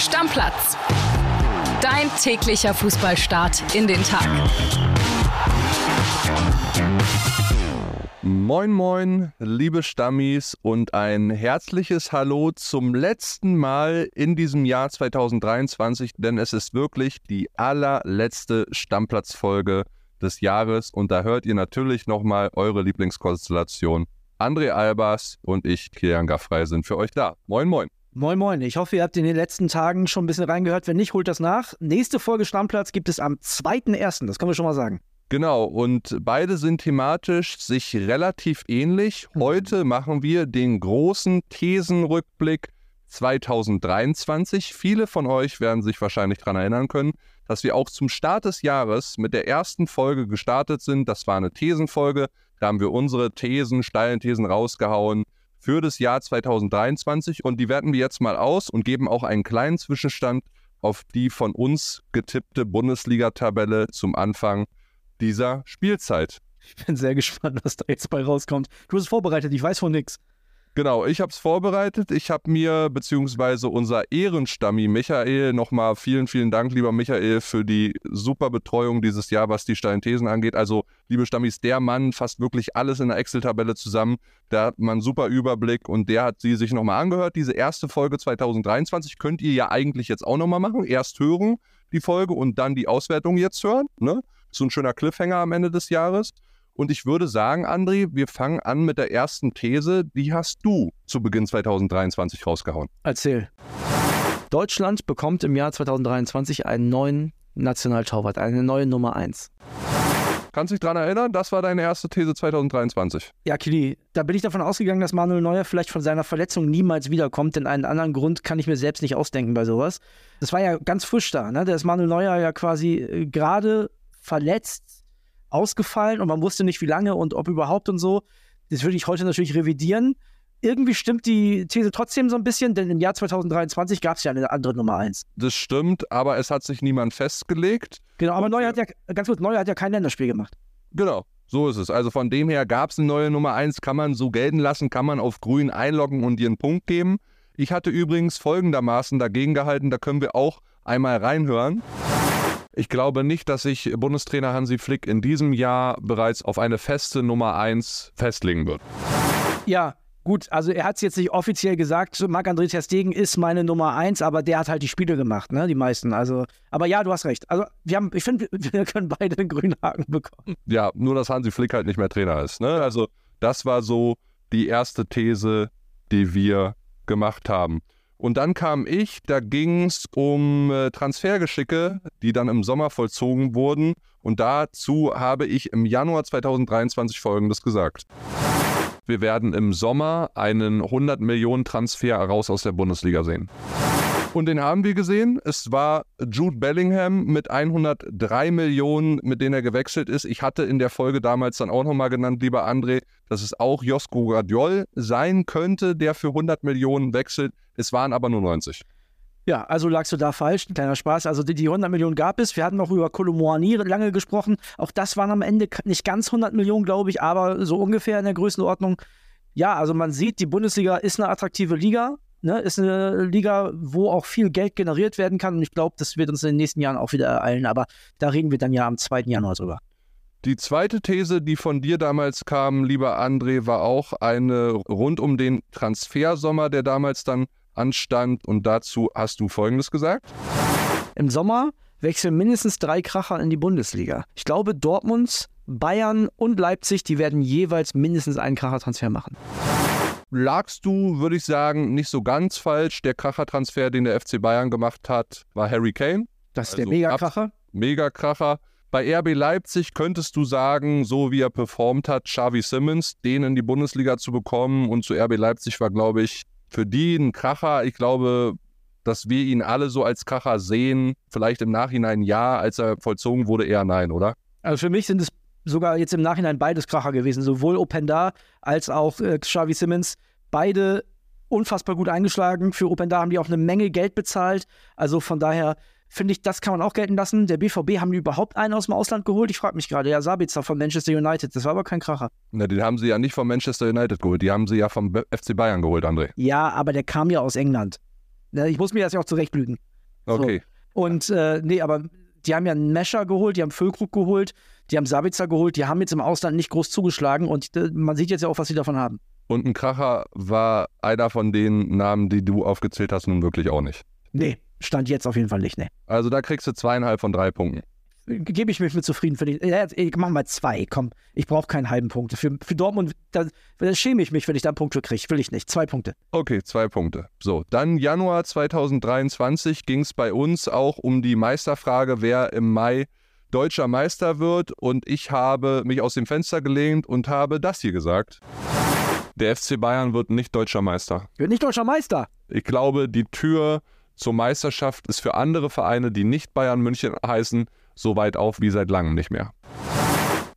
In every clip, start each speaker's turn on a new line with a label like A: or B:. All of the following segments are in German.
A: Stammplatz. Dein täglicher Fußballstart in den Tag.
B: Moin, moin, liebe Stammis und ein herzliches Hallo zum letzten Mal in diesem Jahr 2023, denn es ist wirklich die allerletzte Stammplatzfolge des Jahres und da hört ihr natürlich nochmal eure Lieblingskonstellation. André Albers und ich, Kilian Gaffrey, sind für euch da. Moin, moin.
C: Moin Moin, ich hoffe, ihr habt in den letzten Tagen schon ein bisschen reingehört. Wenn nicht, holt das nach. Nächste Folge Stammplatz gibt es am 2.1., das können wir schon mal sagen.
B: Genau, und beide sind thematisch sich relativ ähnlich. Heute machen wir den großen Thesenrückblick 2023. Viele von euch werden sich wahrscheinlich daran erinnern können, dass wir auch zum Start des Jahres mit der ersten Folge gestartet sind. Das war eine Thesenfolge. Da haben wir unsere Thesen, steilen Thesen rausgehauen für das Jahr 2023 und die werten wir jetzt mal aus und geben auch einen kleinen Zwischenstand auf die von uns getippte Bundesliga-Tabelle zum Anfang dieser Spielzeit.
C: Ich bin sehr gespannt, was da jetzt bei rauskommt. Du hast es vorbereitet, ich weiß von nichts.
B: Genau, ich habe es vorbereitet. Ich habe mir, beziehungsweise unser Ehrenstammi Michael, nochmal vielen, vielen Dank, lieber Michael, für die super Betreuung dieses Jahr, was die Steinthesen angeht. Also, liebe Stammis, der Mann fasst wirklich alles in der Excel-Tabelle zusammen. Der hat mal einen super Überblick und der hat sie sich nochmal angehört. Diese erste Folge 2023 könnt ihr ja eigentlich jetzt auch nochmal machen. Erst hören die Folge und dann die Auswertung jetzt hören. Ne? So ein schöner Cliffhanger am Ende des Jahres. Und ich würde sagen, André, wir fangen an mit der ersten These. Die hast du zu Beginn 2023 rausgehauen.
C: Erzähl. Deutschland bekommt im Jahr 2023 einen neuen Nationaltorwart, eine neue Nummer 1.
B: Kannst du dich daran erinnern? Das war deine erste These 2023.
C: Ja, Kili, da bin ich davon ausgegangen, dass Manuel Neuer vielleicht von seiner Verletzung niemals wiederkommt, denn einen anderen Grund kann ich mir selbst nicht ausdenken bei sowas. Das war ja ganz frisch da, ne? Da ist Manuel Neuer ja quasi äh, gerade verletzt, ausgefallen und man wusste nicht, wie lange und ob überhaupt und so. Das würde ich heute natürlich revidieren. Irgendwie stimmt die These trotzdem so ein bisschen, denn im Jahr 2023 gab es ja eine andere Nummer 1.
B: Das stimmt, aber es hat sich niemand festgelegt.
C: Genau, aber Neuer hat ja, ganz kurz, Neuer hat ja kein Länderspiel gemacht.
B: Genau, so ist es. Also von dem her gab es eine neue Nummer 1, kann man so gelten lassen, kann man auf grün einloggen und dir einen Punkt geben. Ich hatte übrigens folgendermaßen dagegen gehalten, da können wir auch einmal reinhören. Ich glaube nicht, dass sich Bundestrainer Hansi Flick in diesem Jahr bereits auf eine feste Nummer 1 festlegen wird.
C: Ja, gut, also er hat es jetzt nicht offiziell gesagt, Marc-André Ter Stegen ist meine Nummer 1, aber der hat halt die Spiele gemacht, ne, die meisten. Also, aber ja, du hast recht. Also, wir haben, ich finde, wir können beide den grünen Haken bekommen.
B: Ja, nur dass Hansi Flick halt nicht mehr Trainer ist, ne? Also, das war so die erste These, die wir gemacht haben. Und dann kam ich, da ging es um äh, Transfergeschicke, die dann im Sommer vollzogen wurden. Und dazu habe ich im Januar 2023 Folgendes gesagt. Wir werden im Sommer einen 100 Millionen Transfer raus aus der Bundesliga sehen. Und den haben wir gesehen. Es war Jude Bellingham mit 103 Millionen, mit denen er gewechselt ist. Ich hatte in der Folge damals dann auch nochmal genannt, lieber André, dass es auch Josko Guardiol sein könnte, der für 100 Millionen wechselt. Es waren aber nur 90.
C: Ja, also lagst du da falsch, ein kleiner Spaß. Also die, die 100 Millionen gab es. Wir hatten noch über Kolomoani lange gesprochen. Auch das waren am Ende nicht ganz 100 Millionen, glaube ich, aber so ungefähr in der Größenordnung. Ja, also man sieht, die Bundesliga ist eine attraktive Liga. Ne, ist eine Liga, wo auch viel Geld generiert werden kann. Und ich glaube, das wird uns in den nächsten Jahren auch wieder ereilen. Aber da reden wir dann ja am 2. Januar drüber.
B: Die zweite These, die von dir damals kam, lieber André, war auch eine rund um den Transfersommer, der damals dann anstand. Und dazu hast du Folgendes gesagt.
C: Im Sommer wechseln mindestens drei Kracher in die Bundesliga. Ich glaube, Dortmund, Bayern und Leipzig, die werden jeweils mindestens einen Krachertransfer machen
B: lagst du, würde ich sagen, nicht so ganz falsch. Der Kracher-Transfer, den der FC Bayern gemacht hat, war Harry Kane.
C: Das ist also der Megakracher.
B: Megakracher. Bei RB Leipzig könntest du sagen, so wie er performt hat, Xavi Simmons, den in die Bundesliga zu bekommen und zu RB Leipzig war, glaube ich, für die ein Kracher. Ich glaube, dass wir ihn alle so als Kracher sehen. Vielleicht im Nachhinein ja, als er vollzogen wurde, eher nein, oder?
C: Also für mich sind es sogar jetzt im Nachhinein beides Kracher gewesen. Sowohl Openda als auch äh, Xavi Simmons. Beide unfassbar gut eingeschlagen. Für Openda haben die auch eine Menge Geld bezahlt. Also von daher finde ich, das kann man auch gelten lassen. Der BVB haben die überhaupt einen aus dem Ausland geholt? Ich frage mich gerade. Ja, Sabitzer von Manchester United. Das war aber kein Kracher.
B: Na, den haben sie ja nicht von Manchester United geholt. Die haben sie ja vom FC Bayern geholt, André.
C: Ja, aber der kam ja aus England. Ich muss mir das ja auch zurechtblüten.
B: Okay.
C: So. Und äh, nee, aber die haben ja einen Mescher geholt, die haben Füllkrug geholt, die haben Sabitzer geholt, die haben jetzt im Ausland nicht groß zugeschlagen und äh, man sieht jetzt ja auch, was sie davon haben.
B: Und ein Kracher war einer von den Namen, die du aufgezählt hast, nun wirklich auch nicht.
C: Nee, stand jetzt auf jeden Fall nicht, nee.
B: Also da kriegst du zweieinhalb von drei Punkten.
C: Gebe ich mich mit zufrieden. Für die, ja, ich mach mal zwei, komm. Ich brauche keinen halben Punkt. Für, für Dortmund, da, da schäme ich mich, wenn ich da einen Punkt für kriege. Will ich nicht. Zwei Punkte.
B: Okay, zwei Punkte. So, dann Januar 2023 ging es bei uns auch um die Meisterfrage, wer im Mai deutscher Meister wird. Und ich habe mich aus dem Fenster gelehnt und habe das hier gesagt. Der FC Bayern wird nicht deutscher Meister.
C: Wird nicht deutscher Meister.
B: Ich glaube, die Tür zur Meisterschaft ist für andere Vereine, die nicht Bayern München heißen, so weit auf wie seit langem nicht mehr.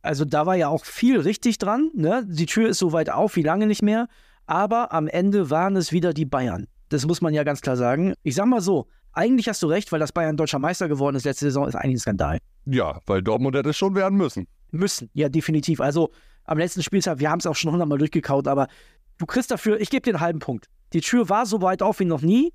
C: Also da war ja auch viel richtig dran. Ne? Die Tür ist so weit auf wie lange nicht mehr. Aber am Ende waren es wieder die Bayern. Das muss man ja ganz klar sagen. Ich sag mal so, eigentlich hast du recht, weil das Bayern deutscher Meister geworden ist letzte Saison, ist eigentlich ein Skandal.
B: Ja, weil Dortmund hätte es schon werden müssen.
C: Müssen, ja, definitiv. Also am letzten Spieltag, wir haben es auch schon hundertmal durchgekaut, aber du kriegst dafür, ich gebe dir einen halben Punkt. Die Tür war so weit auf wie noch nie,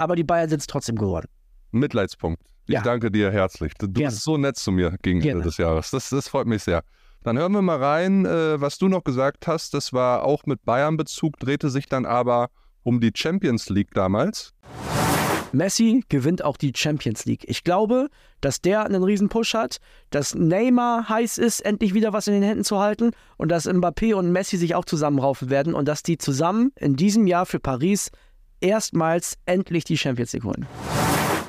C: aber die Bayern sind es trotzdem geworden.
B: Mitleidspunkt. Ich
C: Ja.
B: danke dir herzlich. Du
C: Gerne.
B: bist so nett zu mir gegen
C: Gerne.
B: Ende des Jahres. Das, das freut mich sehr. Dann hören wir mal rein, äh, was du noch gesagt hast. Das war auch mit Bayern-Bezug, drehte sich dann aber um die Champions League damals.
C: Messi gewinnt auch die Champions League. Ich glaube, dass der einen riesen Push hat, dass Neymar heiß ist, endlich wieder was in den Händen zu halten und dass Mbappé und Messi sich auch zusammenraufen werden und dass die zusammen in diesem Jahr für Paris erstmals endlich die Champions League holen.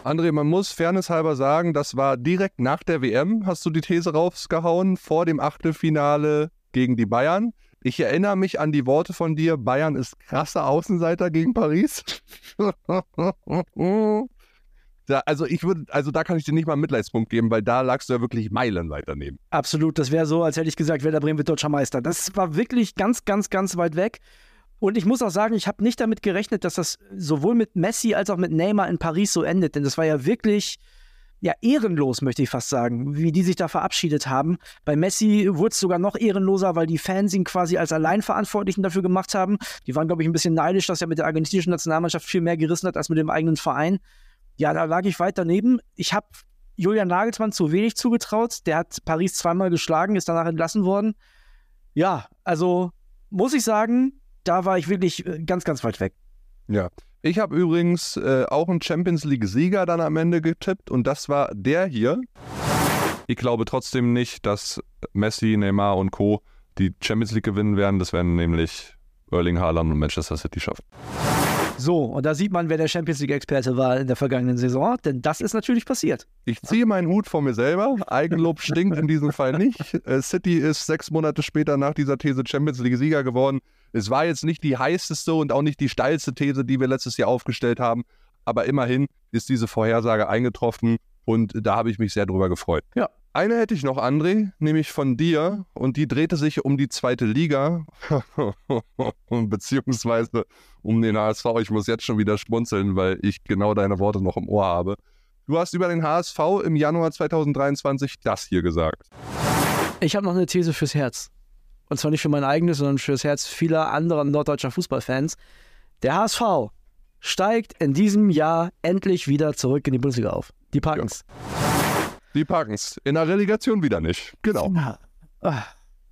B: André, man muss fairnesshalber sagen, das war direkt nach der WM, hast du die These rausgehauen, vor dem Achtelfinale gegen die Bayern. Ich erinnere mich an die Worte von dir, Bayern ist krasser Außenseiter gegen Paris. da, also ich würde, also da kann ich dir nicht mal einen Mitleidspunkt geben, weil da lagst du ja wirklich meilenweit daneben.
C: Absolut, das wäre so, als hätte ich gesagt, Werder Bremen wird deutscher Meister. Das war wirklich ganz, ganz, ganz weit weg. Und ich muss auch sagen, ich habe nicht damit gerechnet, dass das sowohl mit Messi als auch mit Neymar in Paris so endet. Denn das war ja wirklich ja, ehrenlos, möchte ich fast sagen, wie die sich da verabschiedet haben. Bei Messi wurde es sogar noch ehrenloser, weil die Fans ihn quasi als Alleinverantwortlichen dafür gemacht haben. Die waren, glaube ich, ein bisschen neidisch, dass er mit der argentinischen Nationalmannschaft viel mehr gerissen hat als mit dem eigenen Verein. Ja, da lag ich weit daneben. Ich habe Julian Nagelsmann zu wenig zugetraut. Der hat Paris zweimal geschlagen, ist danach entlassen worden. Ja, also muss ich sagen, da war ich wirklich äh, ganz, ganz weit weg.
B: Ja. Ich habe übrigens äh, auch einen Champions League-Sieger dann am Ende getippt und das war der hier. Ich glaube trotzdem nicht, dass Messi, Neymar und Co. die Champions League gewinnen werden. Das werden nämlich Erling Haaland und Manchester City schaffen.
C: So, und da sieht man, wer der Champions League-Experte war in der vergangenen Saison, denn das ist natürlich passiert.
B: Ich ziehe meinen Hut vor mir selber. Eigenlob stinkt in diesem Fall nicht. Äh, City ist sechs Monate später nach dieser These Champions League-Sieger geworden. Es war jetzt nicht die heißeste und auch nicht die steilste These, die wir letztes Jahr aufgestellt haben. Aber immerhin ist diese Vorhersage eingetroffen und da habe ich mich sehr drüber gefreut.
C: Ja.
B: Eine hätte ich noch, André, nämlich von dir und die drehte sich um die zweite Liga, beziehungsweise um den HSV. Ich muss jetzt schon wieder schmunzeln, weil ich genau deine Worte noch im Ohr habe. Du hast über den HSV im Januar 2023 das hier gesagt.
C: Ich habe noch eine These fürs Herz. Und zwar nicht für mein eigenes, sondern fürs Herz vieler anderer norddeutscher Fußballfans. Der HSV steigt in diesem Jahr endlich wieder zurück in die Bundesliga auf. Die packen's.
B: Die packen's. In der Relegation wieder nicht. Genau.
C: Ah,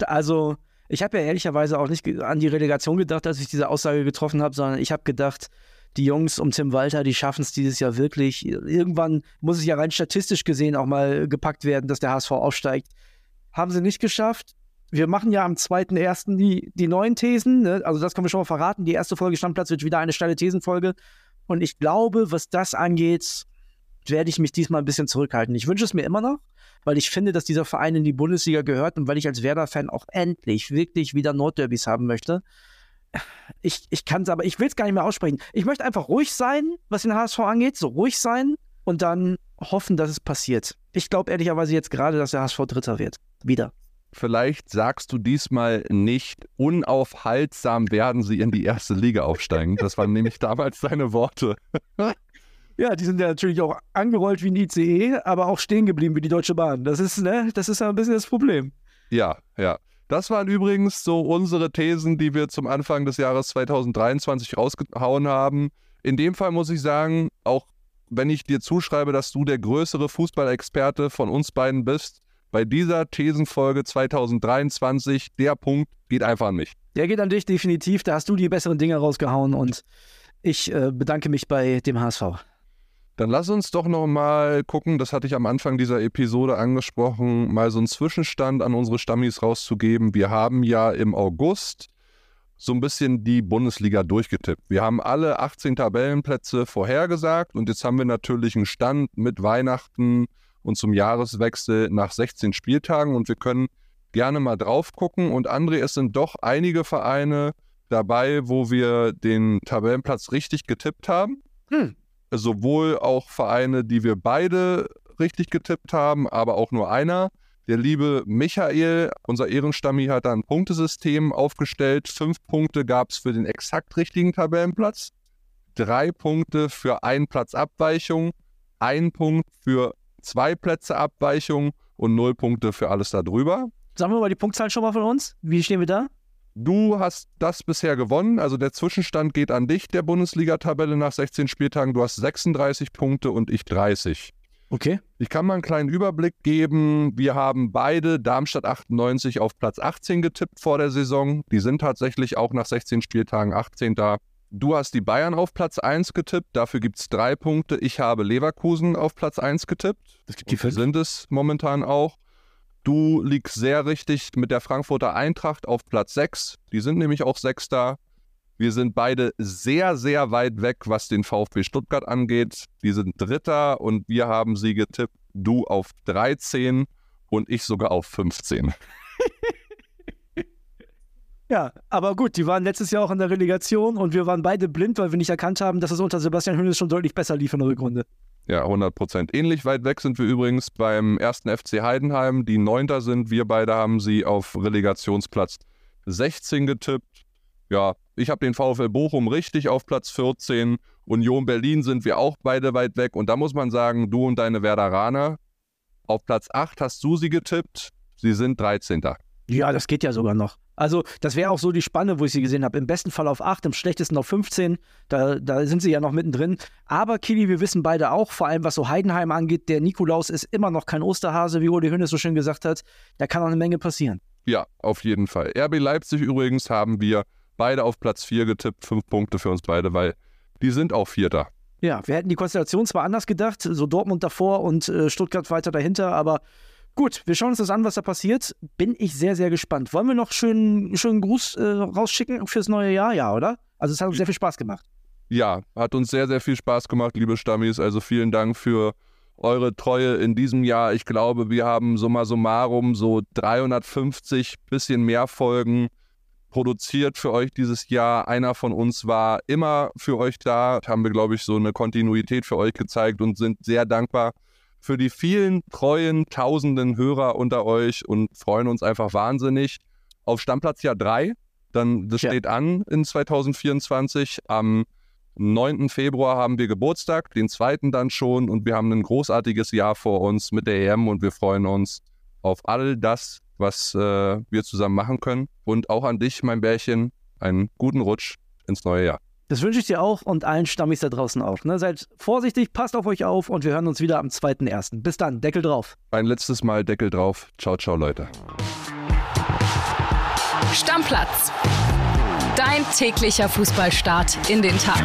C: Also, ich habe ja ehrlicherweise auch nicht an die Relegation gedacht, als ich diese Aussage getroffen habe, sondern ich habe gedacht, die Jungs um Tim Walter, die schaffen es dieses Jahr wirklich. Irgendwann muss es ja rein statistisch gesehen auch mal gepackt werden, dass der HSV aufsteigt. Haben sie nicht geschafft. Wir machen ja am 2.1. Die, die neuen Thesen. Ne? Also, das können wir schon mal verraten. Die erste Folge Stammplatz wird wieder eine steile Thesenfolge. Und ich glaube, was das angeht, werde ich mich diesmal ein bisschen zurückhalten. Ich wünsche es mir immer noch, weil ich finde, dass dieser Verein in die Bundesliga gehört und weil ich als Werder-Fan auch endlich wirklich wieder Nordderbys haben möchte. Ich, ich kann es aber, ich will es gar nicht mehr aussprechen. Ich möchte einfach ruhig sein, was den HSV angeht, so ruhig sein und dann hoffen, dass es passiert. Ich glaube ehrlicherweise jetzt gerade, dass der HSV Dritter wird. Wieder.
B: Vielleicht sagst du diesmal nicht, unaufhaltsam werden sie in die erste Liga aufsteigen. Das waren nämlich damals deine Worte.
C: Ja, die sind ja natürlich auch angerollt wie ein ICE, aber auch stehen geblieben wie die Deutsche Bahn. Das ist, ne, das ist ja ein bisschen das Problem.
B: Ja, ja. Das waren übrigens so unsere Thesen, die wir zum Anfang des Jahres 2023 rausgehauen haben. In dem Fall muss ich sagen, auch wenn ich dir zuschreibe, dass du der größere Fußballexperte von uns beiden bist, bei dieser Thesenfolge 2023, der Punkt geht einfach an mich.
C: Der geht an dich definitiv. Da hast du die besseren Dinge rausgehauen und ich äh, bedanke mich bei dem HSV.
B: Dann lass uns doch noch mal gucken, das hatte ich am Anfang dieser Episode angesprochen, mal so einen Zwischenstand an unsere Stammis rauszugeben. Wir haben ja im August so ein bisschen die Bundesliga durchgetippt. Wir haben alle 18 Tabellenplätze vorhergesagt und jetzt haben wir natürlich einen Stand mit Weihnachten und zum Jahreswechsel nach 16 Spieltagen und wir können gerne mal drauf gucken. Und André, es sind doch einige Vereine dabei, wo wir den Tabellenplatz richtig getippt haben. Hm sowohl auch Vereine, die wir beide richtig getippt haben, aber auch nur einer. Der liebe Michael, unser Ehrenstammi, hat da ein Punktesystem aufgestellt. Fünf Punkte gab es für den exakt richtigen Tabellenplatz, drei Punkte für einen Platz Abweichung, ein Punkt für zwei Plätze Abweichung und null Punkte für alles darüber.
C: Sagen wir mal die Punktzahl schon mal von uns. Wie stehen wir da?
B: Du hast das bisher gewonnen. Also der Zwischenstand geht an dich der Bundesliga-Tabelle nach 16 Spieltagen. Du hast 36 Punkte und ich 30.
C: Okay.
B: Ich kann mal einen kleinen Überblick geben. Wir haben beide Darmstadt 98 auf Platz 18 getippt vor der Saison. Die sind tatsächlich auch nach 16 Spieltagen 18 da. Du hast die Bayern auf Platz 1 getippt, dafür gibt es drei Punkte. Ich habe Leverkusen auf Platz 1 getippt.
C: Das gibt die
B: fünf. Sind es momentan auch. Du liegst sehr richtig mit der Frankfurter Eintracht auf Platz 6. Die sind nämlich auch Sechster. Wir sind beide sehr, sehr weit weg, was den VfB Stuttgart angeht. Die sind Dritter und wir haben sie getippt. Du auf 13 und ich sogar auf 15.
C: Ja, aber gut, die waren letztes Jahr auch in der Relegation und wir waren beide blind, weil wir nicht erkannt haben, dass es unter Sebastian Hönes schon deutlich besser lief in der Rückrunde.
B: Ja, 100 Prozent. Ähnlich weit weg sind wir übrigens beim ersten FC Heidenheim, die Neunter sind. Wir beide haben sie auf Relegationsplatz 16 getippt. Ja, ich habe den VfL Bochum richtig auf Platz 14. Union Berlin sind wir auch beide weit weg. Und da muss man sagen, du und deine Werderaner, auf Platz 8 hast du sie getippt. Sie sind 13.
C: Ja, das geht ja sogar noch. Also, das wäre auch so die Spanne, wo ich sie gesehen habe. Im besten Fall auf 8, im schlechtesten auf 15. Da, da sind sie ja noch mittendrin. Aber, Kili, wir wissen beide auch, vor allem was so Heidenheim angeht, der Nikolaus ist immer noch kein Osterhase, wie Uli Hönes so schön gesagt hat. Da kann auch eine Menge passieren.
B: Ja, auf jeden Fall. RB Leipzig übrigens haben wir beide auf Platz 4 getippt. Fünf Punkte für uns beide, weil die sind auch Vierter.
C: Ja, wir hätten die Konstellation zwar anders gedacht, so Dortmund davor und äh, Stuttgart weiter dahinter, aber Gut, wir schauen uns das an, was da passiert. Bin ich sehr, sehr gespannt. Wollen wir noch schön, schönen Gruß äh, rausschicken fürs neue Jahr? Ja, oder? Also es hat uns sehr viel Spaß gemacht.
B: Ja, hat uns sehr, sehr viel Spaß gemacht, liebe Stammis. Also vielen Dank für eure Treue in diesem Jahr. Ich glaube, wir haben summa summarum so 350, bisschen mehr Folgen produziert für euch dieses Jahr. Einer von uns war immer für euch da. Haben wir, glaube ich, so eine Kontinuität für euch gezeigt und sind sehr dankbar für die vielen treuen, tausenden Hörer unter euch und freuen uns einfach wahnsinnig auf Stammplatz Jahr 3. Dann, das ja. steht an in 2024. Am 9. Februar haben wir Geburtstag, den zweiten dann schon und wir haben ein großartiges Jahr vor uns mit der EM und wir freuen uns auf all das, was äh, wir zusammen machen können. Und auch an dich, mein Bärchen, einen guten Rutsch ins neue Jahr.
C: Das wünsche ich dir auch und allen Stammis da draußen auch. Ne? Seid vorsichtig, passt auf euch auf und wir hören uns wieder am 2.1. Bis dann, Deckel drauf.
B: Ein letztes Mal Deckel drauf. Ciao, ciao, Leute.
A: Stammplatz. Dein täglicher Fußballstart in den Tag.